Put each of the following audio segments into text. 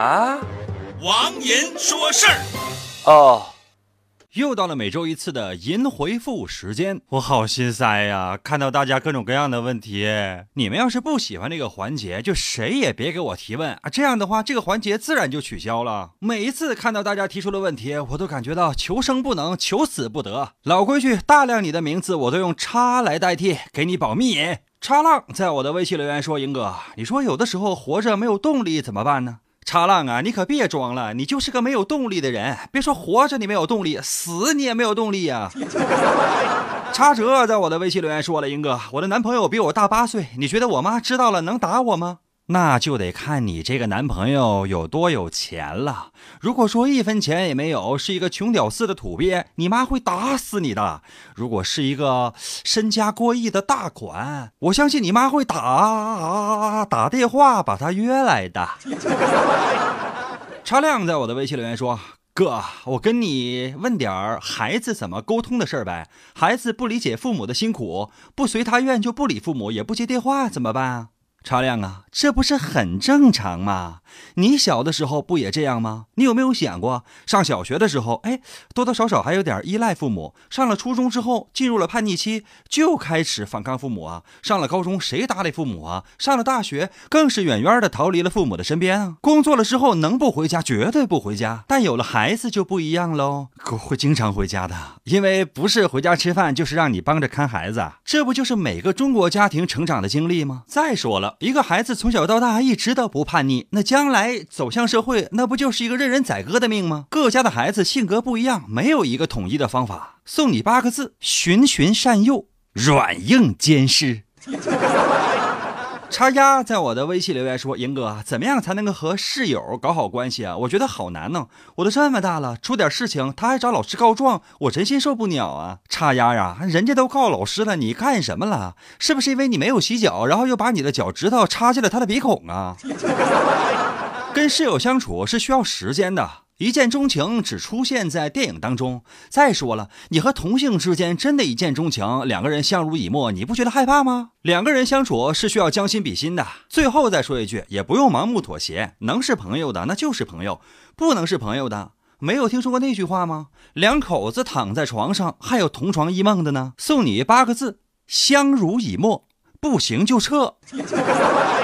啊，王银说事儿。哦，又到了每周一次的银回复时间，我好心塞呀！看到大家各种各样的问题，你们要是不喜欢这个环节，就谁也别给我提问啊！这样的话，这个环节自然就取消了。每一次看到大家提出的问题，我都感觉到求生不能，求死不得。老规矩，大量你的名字我都用叉来代替，给你保密。叉浪在我的微信留言说：“英哥，你说有的时候活着没有动力怎么办呢？”叉浪啊，你可别装了，你就是个没有动力的人。别说活着你没有动力，死你也没有动力呀。叉哲在我的微信留言说了：“英哥，我的男朋友比我大八岁，你觉得我妈知道了能打我吗？”那就得看你这个男朋友有多有钱了。如果说一分钱也没有，是一个穷屌丝的土鳖，你妈会打死你的。如果是一个身家过亿的大款，我相信你妈会打打电话把他约来的。查亮在我的微信留言说：“哥，我跟你问点儿孩子怎么沟通的事儿呗。孩子不理解父母的辛苦，不随他愿就不理父母，也不接电话，怎么办啊？”茶亮啊，这不是很正常吗？你小的时候不也这样吗？你有没有想过，上小学的时候，哎，多多少少还有点依赖父母；上了初中之后，进入了叛逆期，就开始反抗父母啊；上了高中，谁搭理父母啊？上了大学，更是远远的逃离了父母的身边啊。工作了之后，能不回家绝对不回家。但有了孩子就不一样喽，会经常回家的，因为不是回家吃饭，就是让你帮着看孩子。这不就是每个中国家庭成长的经历吗？再说了。一个孩子从小到大一直都不叛逆，那将来走向社会，那不就是一个任人宰割的命吗？各家的孩子性格不一样，没有一个统一的方法。送你八个字：循循善诱，软硬兼施。叉丫在我的微信留言说：“英哥，怎么样才能够和室友搞好关系啊？我觉得好难呢。我都这么大了，出点事情他还找老师告状，我真心受不了啊！叉丫呀，人家都告老师了，你干什么了？是不是因为你没有洗脚，然后又把你的脚趾头插进了他的鼻孔啊？跟室友相处是需要时间的。”一见钟情只出现在电影当中。再说了，你和同性之间真的一见钟情，两个人相濡以沫，你不觉得害怕吗？两个人相处是需要将心比心的。最后再说一句，也不用盲目妥协，能是朋友的那就是朋友，不能是朋友的，没有听说过那句话吗？两口子躺在床上，还有同床异梦的呢。送你八个字：相濡以沫。不行就撤。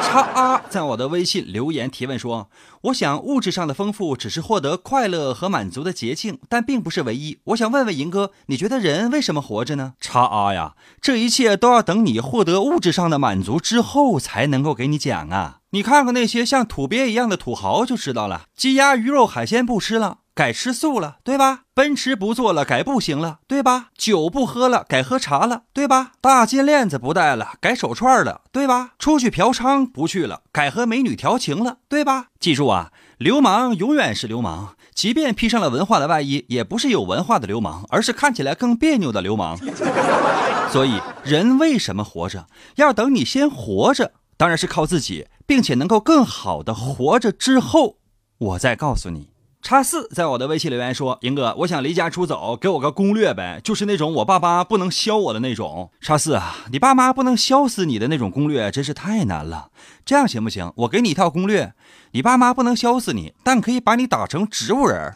叉啊，在我的微信留言提问说：“我想物质上的丰富只是获得快乐和满足的捷径，但并不是唯一。我想问问银哥，你觉得人为什么活着呢？”叉啊呀，这一切都要等你获得物质上的满足之后才能够给你讲啊！你看看那些像土鳖一样的土豪就知道了，鸡鸭鱼肉海鲜不吃了。改吃素了，对吧？奔驰不坐了，改步行了，对吧？酒不喝了，改喝茶了，对吧？大金链子不戴了，改手串了，对吧？出去嫖娼不去了，改和美女调情了，对吧？记住啊，流氓永远是流氓，即便披上了文化的外衣，也不是有文化的流氓，而是看起来更别扭的流氓。所以，人为什么活着？要等你先活着，当然是靠自己，并且能够更好的活着之后，我再告诉你。叉四在我的微信留言说：“英哥，我想离家出走，给我个攻略呗，就是那种我爸妈不能削我的那种。”叉四啊，你爸妈不能削死你的那种攻略真是太难了。这样行不行？我给你一套攻略，你爸妈不能削死你，但可以把你打成植物人。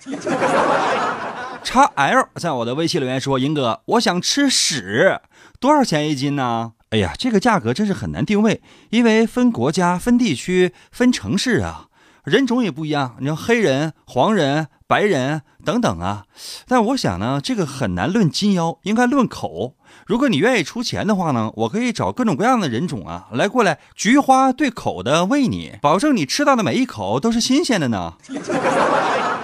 叉 L 在我的微信留言说：“英哥，我想吃屎，多少钱一斤呢？”哎呀，这个价格真是很难定位，因为分国家、分地区、分城市啊。人种也不一样，你说黑人、黄人、白人等等啊，但我想呢，这个很难论金腰，应该论口。如果你愿意出钱的话呢，我可以找各种各样的人种啊，来过来菊花对口的喂你，保证你吃到的每一口都是新鲜的呢。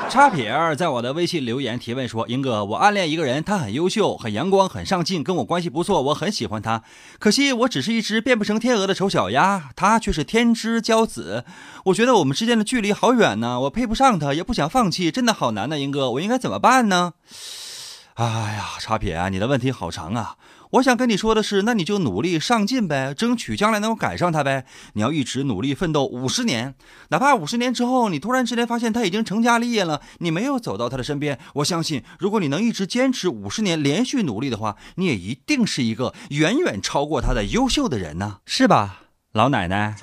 叉撇儿在我的微信留言提问说：“英哥，我暗恋一个人，他很优秀、很阳光、很上进，跟我关系不错，我很喜欢他。可惜我只是一只变不成天鹅的丑小鸭，他却是天之骄子。我觉得我们之间的距离好远呢，我配不上他，也不想放弃，真的好难呢。英哥，我应该怎么办呢？”哎呀，叉撇，你的问题好长啊。我想跟你说的是，那你就努力上进呗，争取将来能够赶上他呗。你要一直努力奋斗五十年，哪怕五十年之后你突然之间发现他已经成家立业了，你没有走到他的身边，我相信，如果你能一直坚持五十年连续努力的话，你也一定是一个远远超过他的优秀的人呢，是吧，老奶奶？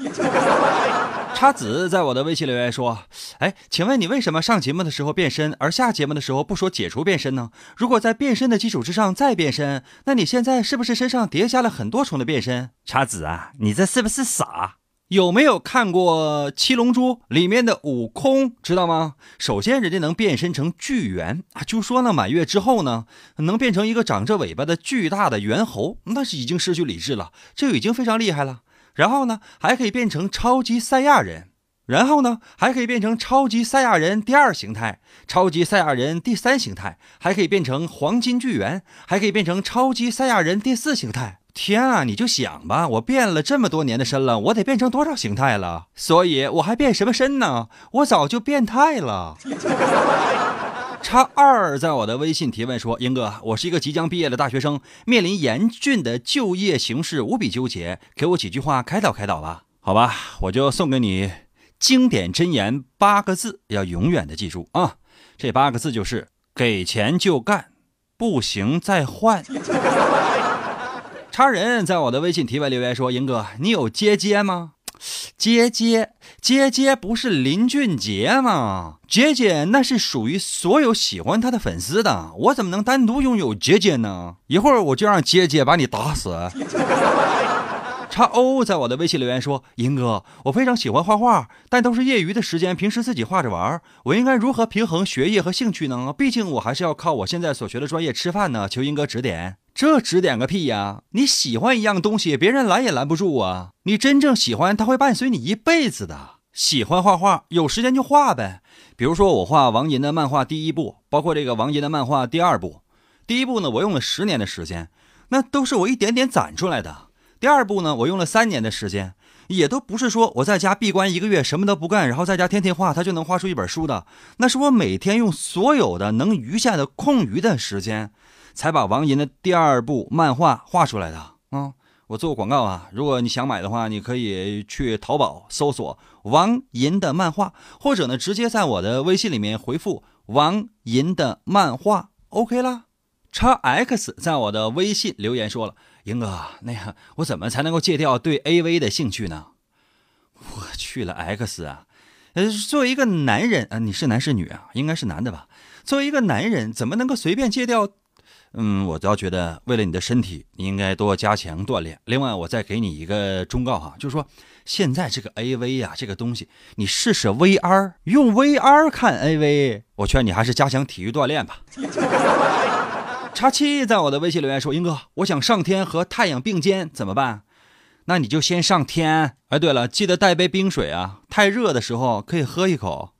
叉子在我的微信留言说：“哎，请问你为什么上节目的时候变身，而下节目的时候不说解除变身呢？如果在变身的基础之上再变身，那你现在是不是身上叠加了很多重的变身？”叉子啊，你这是不是傻？有没有看过《七龙珠》里面的悟空？知道吗？首先，人家能变身成巨猿啊，就说呢，满月之后呢，能变成一个长着尾巴的巨大的猿猴，那是已经失去理智了，这已经非常厉害了。然后呢，还可以变成超级赛亚人，然后呢，还可以变成超级赛亚人第二形态，超级赛亚人第三形态，还可以变成黄金巨猿，还可以变成超级赛亚人第四形态。天啊，你就想吧，我变了这么多年的身了，我得变成多少形态了？所以我还变什么身呢？我早就变态了。叉二在我的微信提问说：“英哥，我是一个即将毕业的大学生，面临严峻的就业形势，无比纠结，给我几句话开导开导吧。好吧，我就送给你经典箴言八个字，要永远的记住啊！这八个字就是：给钱就干，不行再换。”叉人在我的微信提问留言说：“英哥，你有接接吗？姐姐，姐姐不是林俊杰吗？姐姐那是属于所有喜欢他的粉丝的，我怎么能单独拥有姐姐呢？一会儿我就让姐姐把你打死。”叉 O 在我的微信留言说：“银哥，我非常喜欢画画，但都是业余的时间，平时自己画着玩。我应该如何平衡学业和兴趣呢？毕竟我还是要靠我现在所学的专业吃饭呢。求英哥指点。”这指点个屁呀！你喜欢一样东西，别人拦也拦不住啊！你真正喜欢，它会伴随你一辈子的。喜欢画画，有时间就画呗。比如说，我画王银的漫画第一部，包括这个王银的漫画第二部。第一部呢，我用了十年的时间，那都是我一点点攒出来的。第二部呢，我用了三年的时间，也都不是说我在家闭关一个月什么都不干，然后在家天天画，他就能画出一本书的。那是我每天用所有的能余下的空余的时间。才把王银的第二部漫画画出来的啊！我做个广告啊，如果你想买的话，你可以去淘宝搜索王银的漫画，或者呢，直接在我的微信里面回复王银的漫画，OK 啦。叉 X 在我的微信留言说了：“英哥，那样我怎么才能够戒掉对 AV 的兴趣呢？”我去了 X 啊！呃，作为一个男人啊，你是男是女啊？应该是男的吧？作为一个男人，怎么能够随便戒掉？嗯，我倒觉得，为了你的身体，你应该多加强锻炼。另外，我再给你一个忠告哈，就是说，现在这个 A V 呀，这个东西，你试试 V R，用 V R 看 A V，我劝你还是加强体育锻炼吧。叉七在我的微信留言说：“英哥，我想上天和太阳并肩，怎么办？那你就先上天。哎，对了，记得带杯冰水啊，太热的时候可以喝一口。”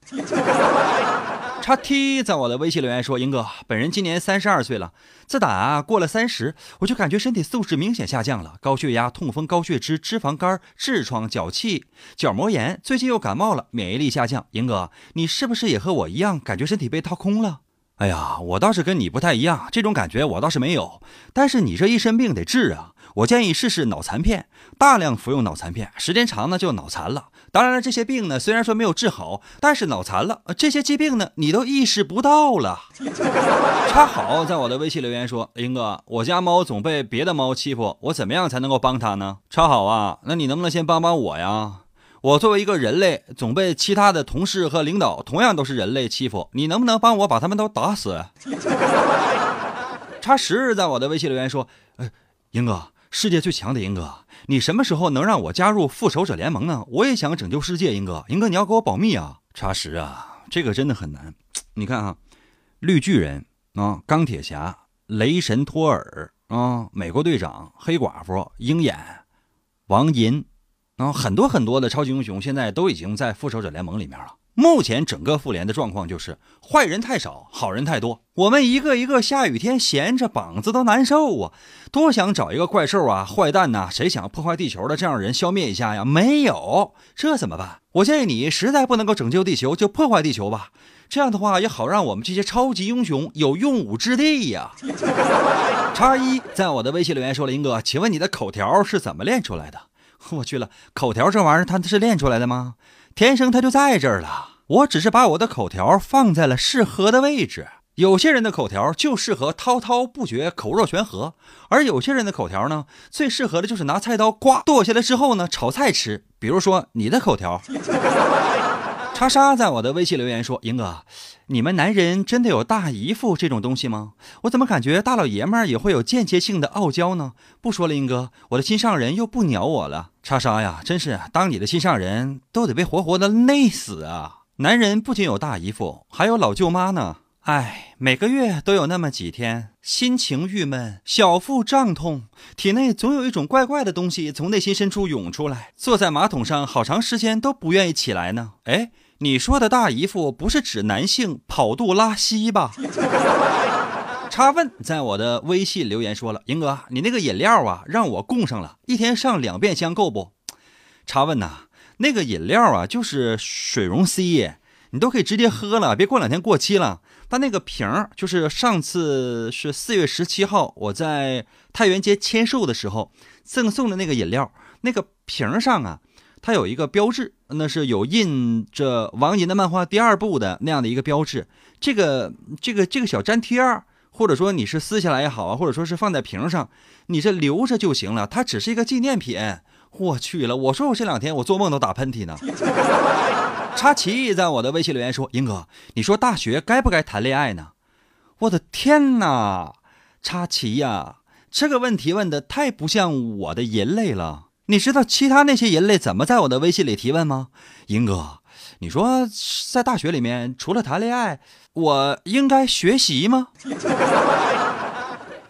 叉 T 在我的微信留言说：“英哥，本人今年三十二岁了，自打过了三十，我就感觉身体素质明显下降了，高血压、痛风、高血脂、脂肪肝、痔疮、脚气、角膜炎，最近又感冒了，免疫力下降。英哥，你是不是也和我一样，感觉身体被掏空了？”哎呀，我倒是跟你不太一样，这种感觉我倒是没有，但是你这一身病得治啊。我建议试试脑残片，大量服用脑残片，时间长呢就脑残了。当然了，这些病呢虽然说没有治好，但是脑残了，这些疾病呢你都意识不到了。插好在我的微信留言说，英哥，我家猫总被别的猫欺负，我怎么样才能够帮它呢？插好啊，那你能不能先帮帮我呀？我作为一个人类，总被其他的同事和领导同样都是人类欺负，你能不能帮我把他们都打死？叉十在我的微信留言说，呃，英哥。世界最强的英哥，你什么时候能让我加入复仇者联盟呢？我也想拯救世界，英哥，英哥你要给我保密啊！查实啊，这个真的很难。你看啊，绿巨人啊，钢铁侠，雷神托尔啊，美国队长，黑寡妇，鹰眼，王银啊，很多很多的超级英雄现在都已经在复仇者联盟里面了。目前整个复联的状况就是坏人太少，好人太多。我们一个一个下雨天闲着膀子都难受啊！多想找一个怪兽啊、坏蛋呐，谁想破坏地球的这样人消灭一下呀？没有，这怎么办？我建议你实在不能够拯救地球，就破坏地球吧。这样的话也好让我们这些超级英雄有用武之地呀。叉一在我的微信留言说：“林哥，请问你的口条是怎么练出来的？” 我去了，口条这玩意儿它是练出来的吗？天生他就在这儿了，我只是把我的口条放在了适合的位置。有些人的口条就适合滔滔不绝、口若悬河，而有些人的口条呢，最适合的就是拿菜刀刮剁下来之后呢，炒菜吃。比如说你的口条。叉莎在我的微信留言说：“英哥，你们男人真的有大姨夫这种东西吗？我怎么感觉大老爷们儿也会有间接性的傲娇呢？不说了，英哥，我的心上人又不鸟我了。叉莎呀，真是当你的心上人都得被活活的累死啊！男人不仅有大姨夫，还有老舅妈呢。”唉，每个月都有那么几天，心情郁闷，小腹胀痛，体内总有一种怪怪的东西从内心深处涌出来，坐在马桶上好长时间都不愿意起来呢。哎，你说的大姨夫不是指男性跑肚拉稀吧？插问在我的微信留言说了，英哥，你那个饮料啊，让我供上了，一天上两遍香够不？插问呐，那个饮料啊，就是水溶 C，你都可以直接喝了，别过两天过期了。但那个瓶儿，就是上次是四月十七号我在太原街签售的时候赠送的那个饮料，那个瓶上啊，它有一个标志，那是有印着王银的漫画第二部的那样的一个标志。这个这个这个小粘贴儿，或者说你是撕下来也好啊，或者说是放在瓶上，你这留着就行了，它只是一个纪念品。我去了，我说我这两天我做梦都打喷嚏呢。插旗在我的微信留言说：“英哥，你说大学该不该谈恋爱呢？”我的天哪，插旗呀，这个问题问的太不像我的人类了。你知道其他那些人类怎么在我的微信里提问吗？英哥，你说在大学里面除了谈恋爱，我应该学习吗？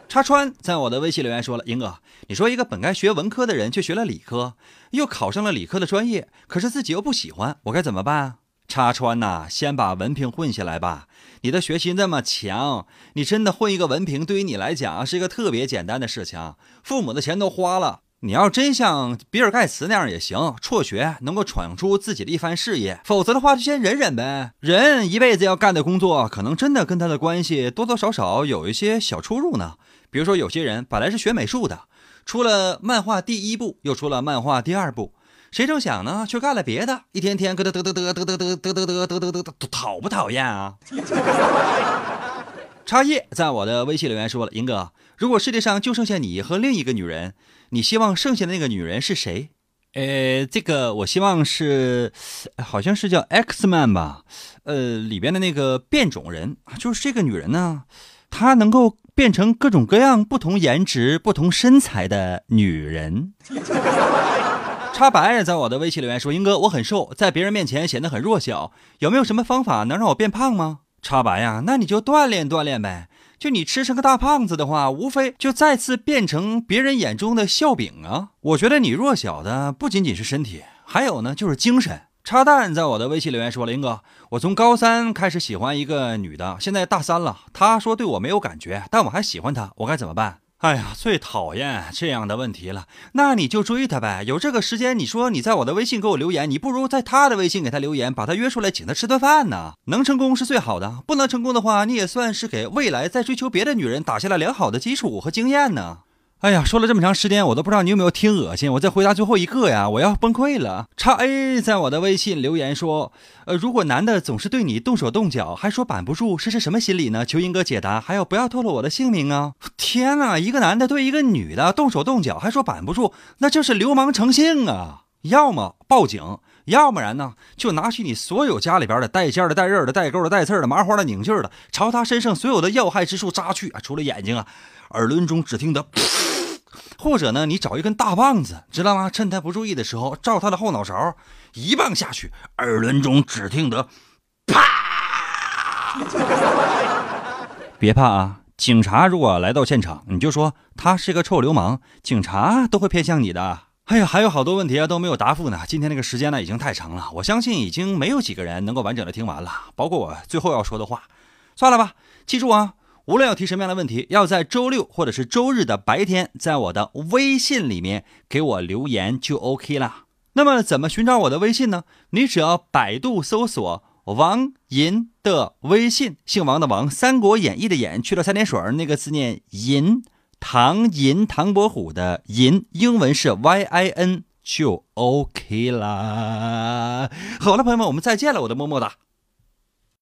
插川在我的微信留言说了：“英哥，你说一个本该学文科的人却学了理科，又考上了理科的专业，可是自己又不喜欢，我该怎么办？”插川呐，先把文凭混下来吧。你的学习那么强，你真的混一个文凭，对于你来讲是一个特别简单的事情。父母的钱都花了，你要真像比尔盖茨那样也行，辍学能够闯出自己的一番事业。否则的话，就先忍忍呗。人一辈子要干的工作，可能真的跟他的关系多多少少有一些小出入呢。比如说，有些人本来是学美术的，出了漫画第一部，又出了漫画第二部，谁成想呢，却干了别的，一天天咯得得得得得得得得得得得得得，讨不讨厌啊？插叶在我的微信留言说了：“英哥，如果世界上就剩下你和另一个女人，你希望剩下的那个女人是谁？”呃，这个我希望是，好像是叫 X Man 吧？呃，里边的那个变种人，就是这个女人呢，她能够。变成各种各样、不同颜值、不同身材的女人。插白在我的微信留言说：“英哥，我很瘦，在别人面前显得很弱小，有没有什么方法能让我变胖吗？”插白呀，那你就锻炼锻炼呗。就你吃成个大胖子的话，无非就再次变成别人眼中的笑柄啊。我觉得你弱小的不仅仅是身体，还有呢，就是精神。插蛋在我的微信留言说：“林哥，我从高三开始喜欢一个女的，现在大三了。她说对我没有感觉，但我还喜欢她，我该怎么办？”哎呀，最讨厌这样的问题了。那你就追他呗，有这个时间，你说你在我的微信给我留言，你不如在他的微信给他留言，把他约出来请他吃顿饭呢。能成功是最好的，不能成功的话，你也算是给未来在追求别的女人打下了良好的基础和经验呢。哎呀，说了这么长时间，我都不知道你有没有听恶心。我再回答最后一个呀，我要崩溃了。叉 A 在我的微信留言说，呃，如果男的总是对你动手动脚，还说板不住，这是什么心理呢？求英哥解答，还要不要透露我的姓名啊？天哪，一个男的对一个女的动手动脚，还说板不住，那就是流氓成性啊！要么报警，要不然呢，就拿起你所有家里边的带尖的、带刃的、带钩的、带刺的、麻花的、拧劲的，朝他身上所有的要害之处扎去啊！除了眼睛啊，耳轮中只听得。或者呢，你找一根大棒子，知道吗？趁他不注意的时候，照他的后脑勺一棒下去，耳轮中只听得啪！别怕啊，警察如果来到现场，你就说他是个臭流氓，警察都会偏向你的。哎呀，还有好多问题啊都没有答复呢。今天这个时间呢已经太长了，我相信已经没有几个人能够完整的听完了，包括我最后要说的话。算了吧，记住啊。无论要提什么样的问题，要在周六或者是周日的白天，在我的微信里面给我留言就 OK 了。那么怎么寻找我的微信呢？你只要百度搜索王银的微信，姓王的王，《三国演义》的演，去了三点水那个字念银，唐银唐伯虎的银，英文是 Y I N 就 OK 啦。好了，朋友们，我们再见了，我的么么哒。